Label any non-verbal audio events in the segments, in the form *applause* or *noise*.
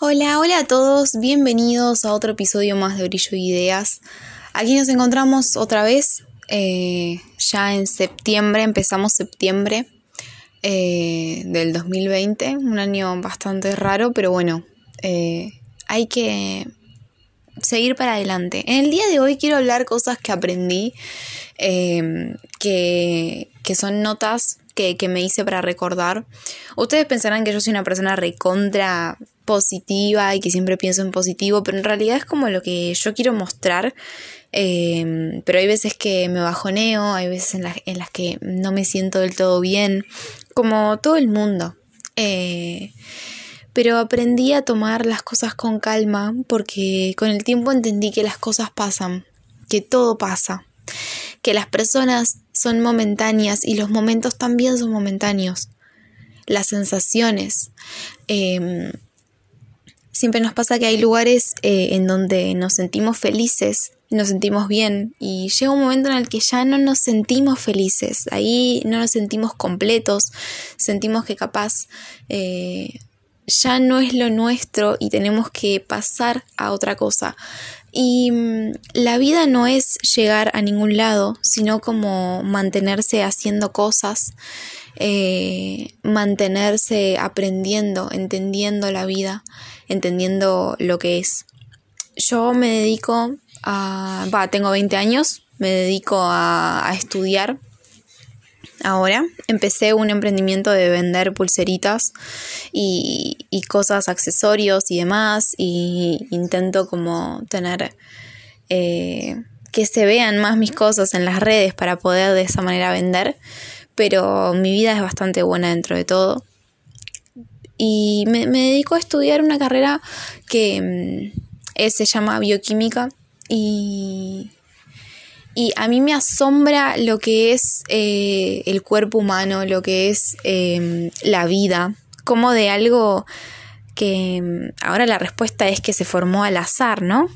Hola, hola a todos, bienvenidos a otro episodio más de Brillo y Ideas. Aquí nos encontramos otra vez, eh, ya en septiembre, empezamos septiembre eh, del 2020, un año bastante raro, pero bueno, eh, hay que seguir para adelante. En el día de hoy quiero hablar cosas que aprendí, que, que son notas que, que, me hice para recordar. Ustedes pensarán que yo soy una persona recontra positiva y que siempre pienso en positivo, pero en realidad es como lo que yo quiero mostrar. Em, pero hay veces que me bajoneo, hay veces en, en, las que no me siento del todo bien, como todo el mundo. Eh, pero aprendí a tomar las cosas con calma porque con el tiempo entendí que las cosas pasan, que todo pasa, que las personas son momentáneas y los momentos también son momentáneos. Las sensaciones. Eh, Siempre nos pasa que hay lugares eh, en donde nos sentimos felices, nos sentimos bien y llega un momento en el que ya no nos sentimos felices, ahí no nos sentimos completos, sentimos que capaz eh, ya no es lo nuestro y tenemos que pasar a otra cosa. Y mm, la vida no es llegar a ningún lado, sino como mantenerse haciendo cosas, eh, mantenerse aprendiendo, entendiendo la vida entendiendo lo que es. Yo me dedico a, va, tengo 20 años, me dedico a, estudiar ahora. Empecé un emprendimiento de vender pulseritas y, cosas, accesorios y demás. Y intento como tener eh, que se vean más mis cosas en las redes para poder de esa manera vender. Pero mi vida es bastante buena dentro de todo y me, dedico a estudiar una carrera que mm, se llama bioquímica y, y a mí me asombra lo que es eh, el cuerpo humano, lo que es em, la vida, como de algo que mm, ahora la respuesta es que se formó al azar, ¿no?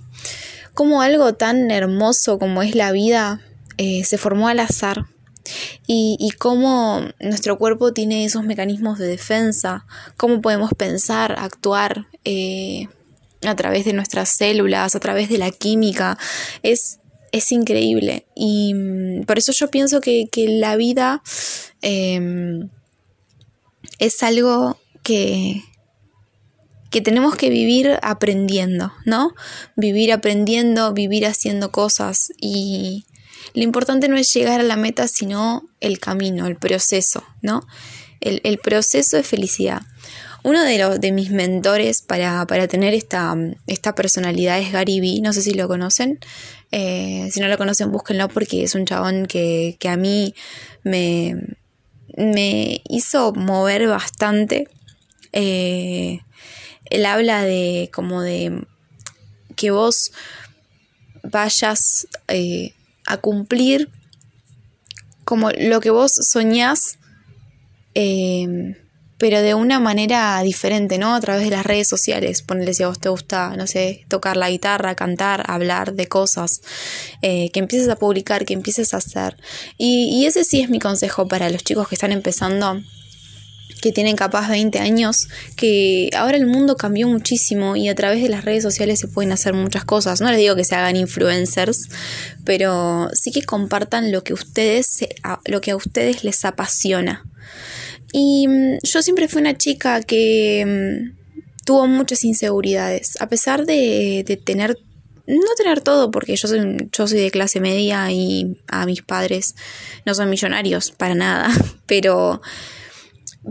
Como algo tan hermoso como es la vida eh, se formó al azar y, cómo nuestro cuerpo tiene esos mecanismos de defensa, cómo podemos pensar, actuar eh, a través de nuestras células, a través de la química, es, es increíble. Y mm, por eso yo pienso que, la vida em, es algo que, que tenemos que vivir aprendiendo, ¿no? Vivir aprendiendo, vivir haciendo cosas y, lo importante no es llegar a la meta, sino el camino, el proceso, ¿no? El, proceso de felicidad. Uno de, los, de mis mentores para, tener esta, esta, personalidad es Gary Vee, no sé si lo conocen. Eh, si no lo conocen, búsquenlo porque es un chabón que, a mí me, me, hizo mover bastante. Eh, él habla de como de que vos vayas eh, a cumplir como lo que vos soñás, eh, pero de una manera diferente, ¿no? A través de las redes sociales. Ponle si a vos te gusta, no sé, tocar la guitarra, cantar, hablar de cosas, eh, que empieces a publicar, que empieces a hacer. Y, y ese sí es mi consejo para los chicos que están empezando que tienen capaz 20 años, que ahora el mundo cambió muchísimo y a través de las redes sociales se pueden hacer muchas cosas. No les digo que se hagan influencers, pero sí que compartan lo que ustedes lo que a ustedes les apasiona. Y mm, yo siempre fui una chica que mm, tuvo muchas inseguridades, a pesar de, de tener no tener todo, porque yo soy, yo soy de clase media y a mis padres no son millonarios para nada, *laughs* pero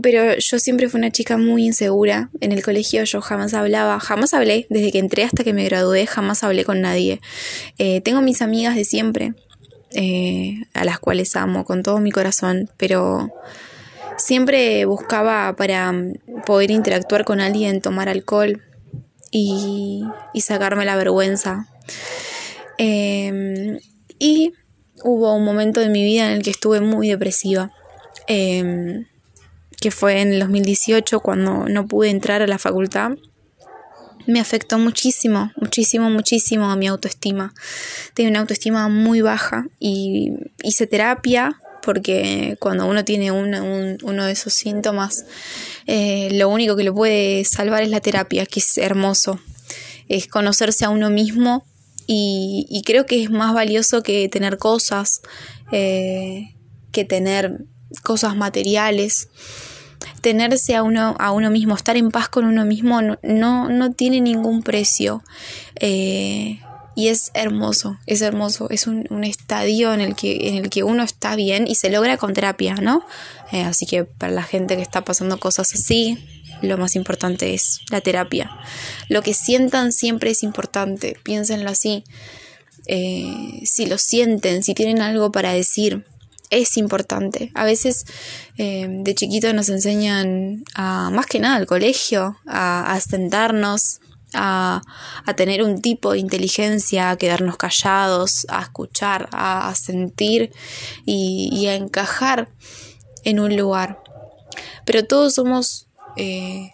pero yo siempre fui una chica muy insegura. En el colegio yo jamás hablaba, jamás hablé, desde que entré hasta que me gradué, jamás hablé con nadie. Eh, tengo mis amigas de siempre, eh, a las cuales amo con todo mi corazón, pero siempre buscaba para poder interactuar con alguien, tomar alcohol y, y sacarme la vergüenza. Em, y hubo un momento en mi vida en el que estuve muy depresiva. Em, que fue en el 2018 cuando no pude entrar a la facultad, me afectó muchísimo, muchísimo, muchísimo a mi autoestima. Tenía una autoestima muy baja y hice terapia porque cuando uno tiene uno de esos síntomas, eh, lo único que lo puede salvar es la terapia, que es hermoso, es conocerse a uno mismo y, creo que es más valioso que tener cosas, eh, que tener cosas materiales. Tenerse a uno, a uno mismo, estar en paz con uno mismo no, no, tiene ningún precio. Eh, y es hermoso, es hermoso, es un, estadio en el, que, en el que uno está bien y se logra con terapia, ¿no? Eh, así que para la gente que está pasando cosas así, lo más importante es la terapia. Lo que sientan siempre es importante, piénsenlo así. Eh, si lo sienten, si tienen algo para decir, es importante. A veces eh, de chiquito nos enseñan a, más que nada al colegio, a, a sentarnos, a, tener un tipo de inteligencia, a quedarnos callados, a escuchar, a, sentir y, a encajar en un lugar. Pero todos somos eh,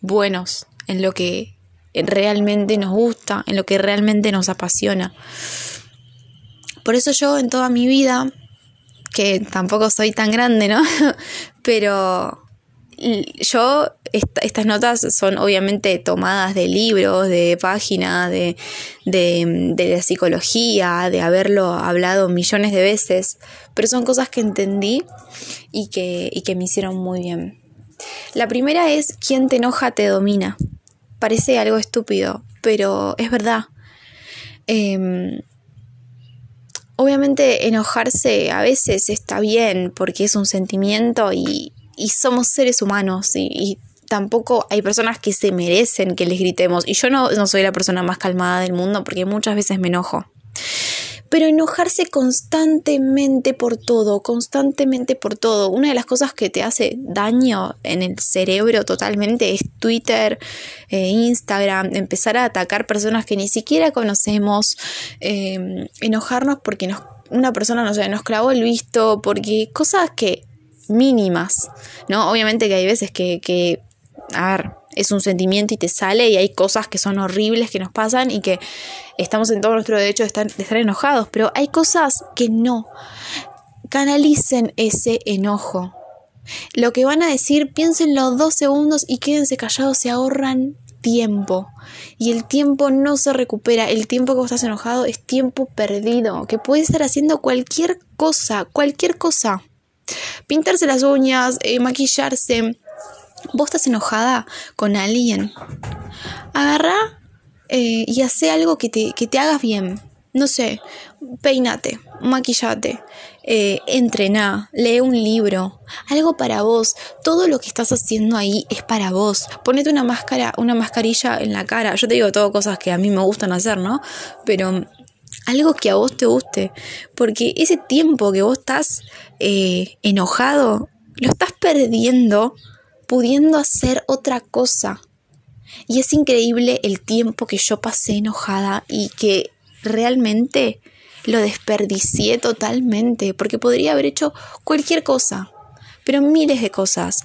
buenos en lo que realmente nos gusta, en lo que realmente nos apasiona. Por eso yo en toda mi vida, que tampoco soy tan grande, ¿no? *laughs* Pero yo, estas notas son obviamente tomadas de libros, de páginas, de, de, la psicología, de haberlo hablado millones de veces, pero son cosas que entendí y que, y que me hicieron muy bien. La primera es, quien te enoja te domina. Parece algo estúpido, pero es verdad. Em, obviamente enojarse a veces está bien porque es un sentimiento y, y somos seres humanos y, tampoco hay personas que se merecen que les gritemos. Y yo no, no soy la persona más calmada del mundo porque muchas veces me enojo. Pero enojarse constantemente por todo, constantemente por todo. Una de las cosas que te hace daño en el cerebro totalmente es Twitter, eh, Instagram, empezar a atacar personas que ni siquiera conocemos, eh, enojarnos porque una persona no sé, nos clavó el visto, porque cosas que mínimas, ¿no? Obviamente que hay veces que, a ver, es un sentimiento y te sale y hay cosas que son horribles que nos pasan y que estamos en todo nuestro derecho de estar, de estar enojados, pero hay cosas que no. Canalicen ese enojo. Lo que van a decir, piénsenlo dos segundos y quédense callados, se ahorran tiempo. Y el tiempo no se recupera. El tiempo que vos estás enojado es tiempo perdido. Que puede estar haciendo cualquier cosa, cualquier cosa pintarse las uñas, eh, maquillarse. Vos estás enojada con alguien. Agarra eh, y hace algo que te, que te hagas bien. No sé, peinate, maquillate, eh, lee un libro, algo para vos. Todo lo que estás haciendo ahí es para vos. Ponete una máscara, una mascarilla en la cara. Yo te digo todo cosas que a mí me gustan hacer, ¿no? Pero algo que a vos te guste, porque ese tiempo que vos estás eh, enojado, lo estás perdiendo pudiendo hacer otra cosa. Y es increíble el tiempo que yo pasé enojada y que realmente lo desperdicié totalmente, porque podría haber hecho cualquier cosa, pero miles de cosas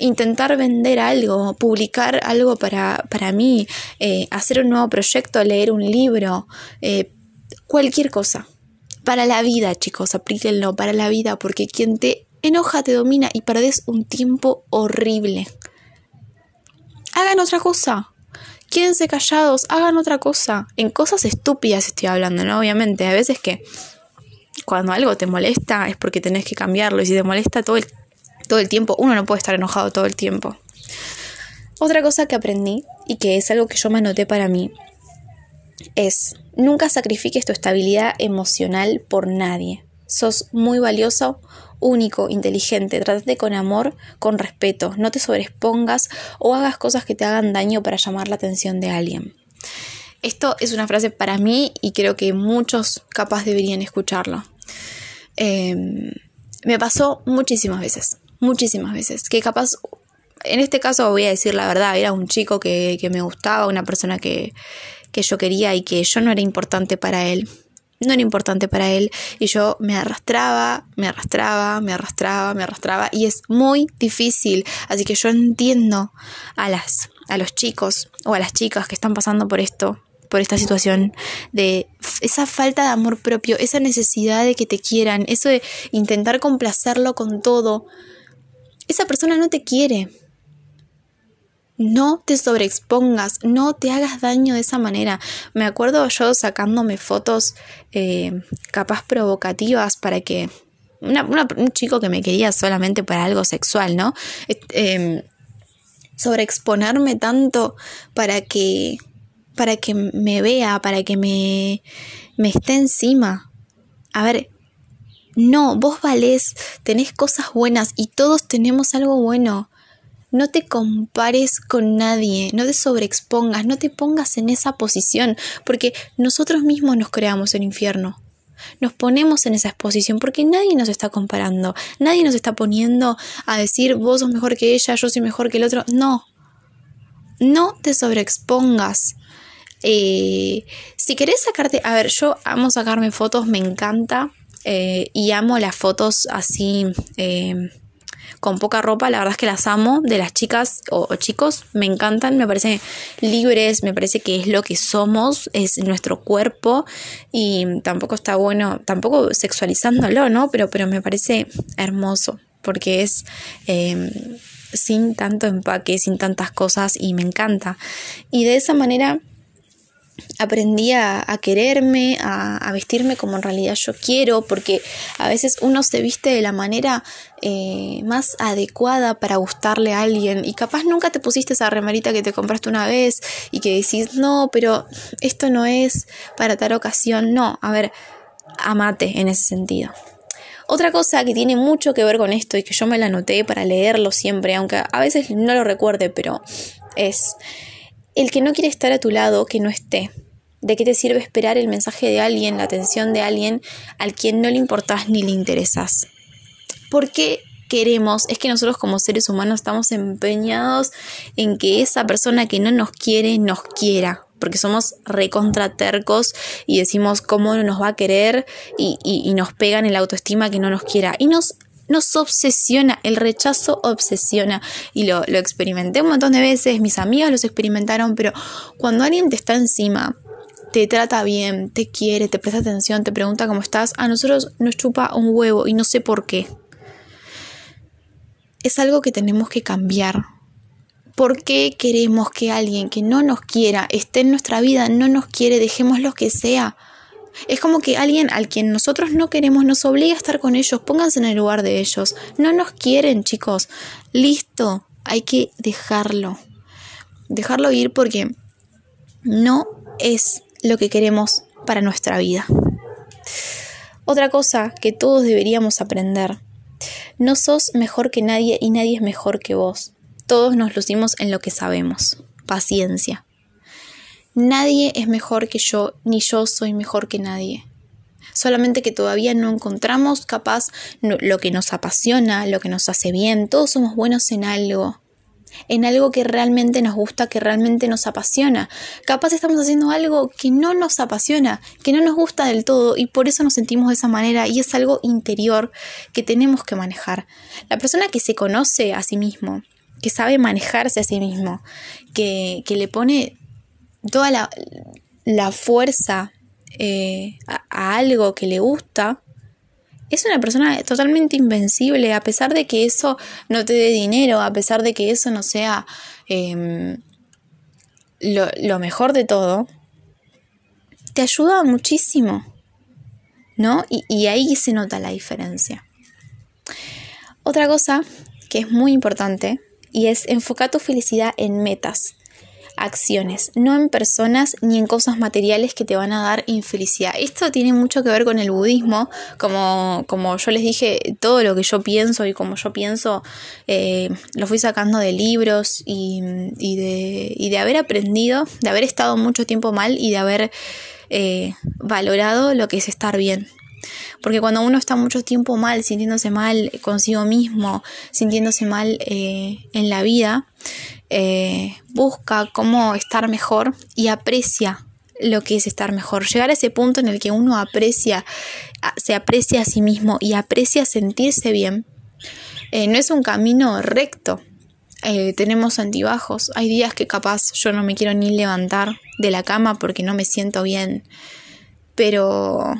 intentar vender algo, publicar algo para, para mí, eh, hacer un nuevo proyecto, leer un libro, eh, cualquier cosa. Para la vida, chicos, aplíquenlo para la vida, porque quien te enoja te domina y perdes un tiempo horrible. Hagan otra cosa. Quédense callados, hagan otra cosa. En cosas estúpidas estoy hablando, ¿no? Obviamente, a veces que cuando algo te molesta es porque tenés que cambiarlo y si te molesta todo el, todo el tiempo, uno no puede estar enojado todo el tiempo. Otra cosa que aprendí y que es algo que yo me anoté para mí es nunca sacrifiques tu estabilidad emocional por nadie. Sos muy valioso, único, inteligente. Trátate con amor, con respeto. No te sobreexpongas o hagas cosas que te hagan daño para llamar la atención de alguien. Esto es una frase para mí y creo que muchos capaz deberían escucharlo. Em, me pasó muchísimas veces, muchísimas veces, que capaz, en este caso voy a decir la verdad, era un chico que, que me gustaba, una persona que, que yo quería y que yo no era importante para él. No era importante para él y yo me arrastraba, me arrastraba, me arrastraba, me arrastraba y es muy difícil. Así que yo entiendo a las a los chicos o a las chicas que están pasando por esto por esta situación de esa falta de amor propio, esa necesidad de que te quieran, eso de intentar complacerlo con todo. Esa persona no te quiere. No te sobreexpongas, no te hagas daño de esa manera. Me acuerdo yo sacándome fotos eh, capaz provocativas para que un chico que me quería solamente para algo sexual, ¿no? Eh, sobreexponerme tanto para que para que me vea, para que me, me esté encima. A ver, no, vos valés, tenés cosas buenas y todos tenemos algo bueno. No te compares con nadie, no te sobreexpongas, no te pongas en esa posición, porque nosotros mismos nos creamos el infierno nos ponemos en esa exposición porque nadie nos está comparando, nadie nos está poniendo a decir vos sos mejor que ella, yo soy mejor que el otro. No, no te sobreexpongas. Eh, si querés sacarte, a ver, yo amo sacarme fotos, me encanta eh, y amo las fotos así. Eh, con poca ropa, la verdad es que las amo, de las chicas o, chicos, me encantan, me parecen libres, me parece que es lo que somos, es nuestro cuerpo y tampoco está bueno, tampoco sexualizándolo, ¿no? Pero, pero me parece hermoso porque es... Em, sin tanto empaque, sin tantas cosas y me encanta. Y de esa manera aprendí a, quererme, a, vestirme como en realidad yo quiero, porque a veces uno se viste de la manera eh, más adecuada para gustarle a alguien y capaz nunca te pusiste esa remarita que te compraste una vez y que decís, no, pero esto no es para tal ocasión, no, a ver, amate en ese sentido. Otra cosa que tiene mucho que ver con esto y que yo me la anoté para leerlo siempre, aunque a veces no lo recuerde, pero es el que no quiere estar a tu lado, que no esté. ¿De qué te sirve esperar el mensaje de alguien, la atención de alguien al quien no le importas ni le interesas? ¿Por qué queremos? Es que nosotros como seres humanos estamos empeñados en que esa persona que no nos quiere nos quiera porque somos recontratercos y decimos cómo no nos va a querer y, y, nos pegan el autoestima que no nos quiera. Y nos nos obsesiona, el rechazo obsesiona. Y lo, lo experimenté un montón de veces, mis amigas los experimentaron, pero cuando alguien te está encima, te trata bien, te quiere, te presta atención, te pregunta cómo estás, a nosotros nos chupa un huevo y no sé por qué. Es algo que tenemos que cambiar. ¿Por qué queremos que alguien que no nos quiera esté en nuestra vida, no nos quiere, dejemos lo que sea? Es como que alguien al quien nosotros no queremos nos obliga a estar con ellos. Pónganse en el lugar de ellos. No nos quieren, chicos. Listo. Hay que dejarlo. Dejarlo ir porque no es lo que queremos para nuestra vida. Otra cosa que todos deberíamos aprender. No sos mejor que nadie y nadie es mejor que vos. Todos nos lucimos en lo que sabemos. Paciencia. Nadie es mejor que yo, ni yo soy mejor que nadie. Solamente que todavía no encontramos capaz lo que nos apasiona, lo que nos hace bien. Todos somos buenos en algo. En algo que realmente nos gusta, que realmente nos apasiona. Capaz estamos haciendo algo que no nos apasiona, que no nos gusta del todo y por eso nos sentimos de esa manera y es algo interior que tenemos que manejar. La persona que se conoce a sí mismo, que sabe manejarse a sí mismo, que, que le pone toda la, fuerza eh, a, algo que le gusta, es una persona totalmente invencible, a pesar de que eso no te dé dinero, a pesar de que eso no sea em, lo, mejor de todo, te ayuda muchísimo, ¿no? Y, y ahí se nota la diferencia. Otra cosa que es muy importante y es enfocar tu felicidad en metas acciones, no en personas ni en cosas materiales que te van a dar infelicidad. Esto tiene mucho que ver con el budismo, como, como yo les dije, todo lo que yo pienso y como yo pienso eh, lo fui sacando de libros y, de, y de haber aprendido, de haber estado mucho tiempo mal y de haber eh, valorado lo que es estar bien. Porque cuando uno está mucho tiempo mal, sintiéndose mal consigo mismo, sintiéndose mal eh, en la vida, eh, busca cómo estar mejor y aprecia lo que es estar mejor. Llegar a ese punto en el que uno aprecia, se aprecia a sí mismo y aprecia sentirse bien, eh, no es un camino recto. Tenemos antibajos. Hay días que capaz yo no me quiero ni levantar de la cama porque no me siento bien, pero,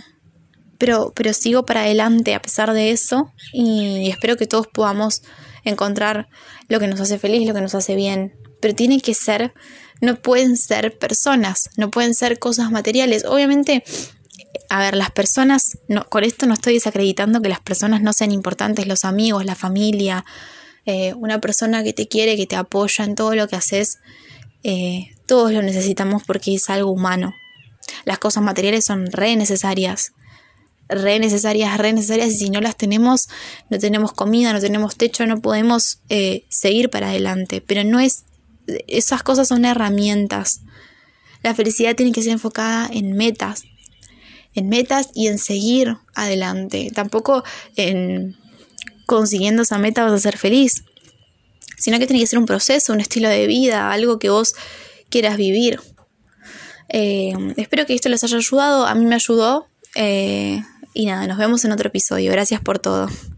pero, pero sigo para adelante a pesar de eso y espero que todos podamos encontrar lo que nos hace feliz, lo que nos hace bien, pero tiene que ser, no pueden ser personas, no pueden ser cosas materiales. Obviamente, a ver, las personas, con esto no estoy desacreditando que las personas no sean importantes, los amigos, la familia, eh, una persona que te quiere, que te apoya en todo lo que haces, eh, todos lo necesitamos porque es algo humano. Las cosas materiales son re necesarias, re necesarias, re necesarias y si no las tenemos, no tenemos comida, no tenemos techo, no podemos eh, seguir para adelante. Pero no es, esas cosas son herramientas. La felicidad tiene que ser enfocada en metas, en metas y en seguir adelante. Tampoco en consiguiendo esa meta vas a ser feliz, sino que tiene que ser un proceso, un estilo de vida, algo que vos quieras vivir. Eh, espero que esto les haya ayudado, a mí me ayudó. Eh, y nada, nos vemos en otro episodio. Gracias por todo.